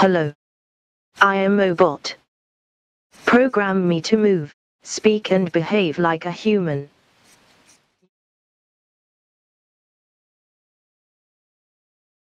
Hello. I am a bot. Program me to move, speak and behave like a human.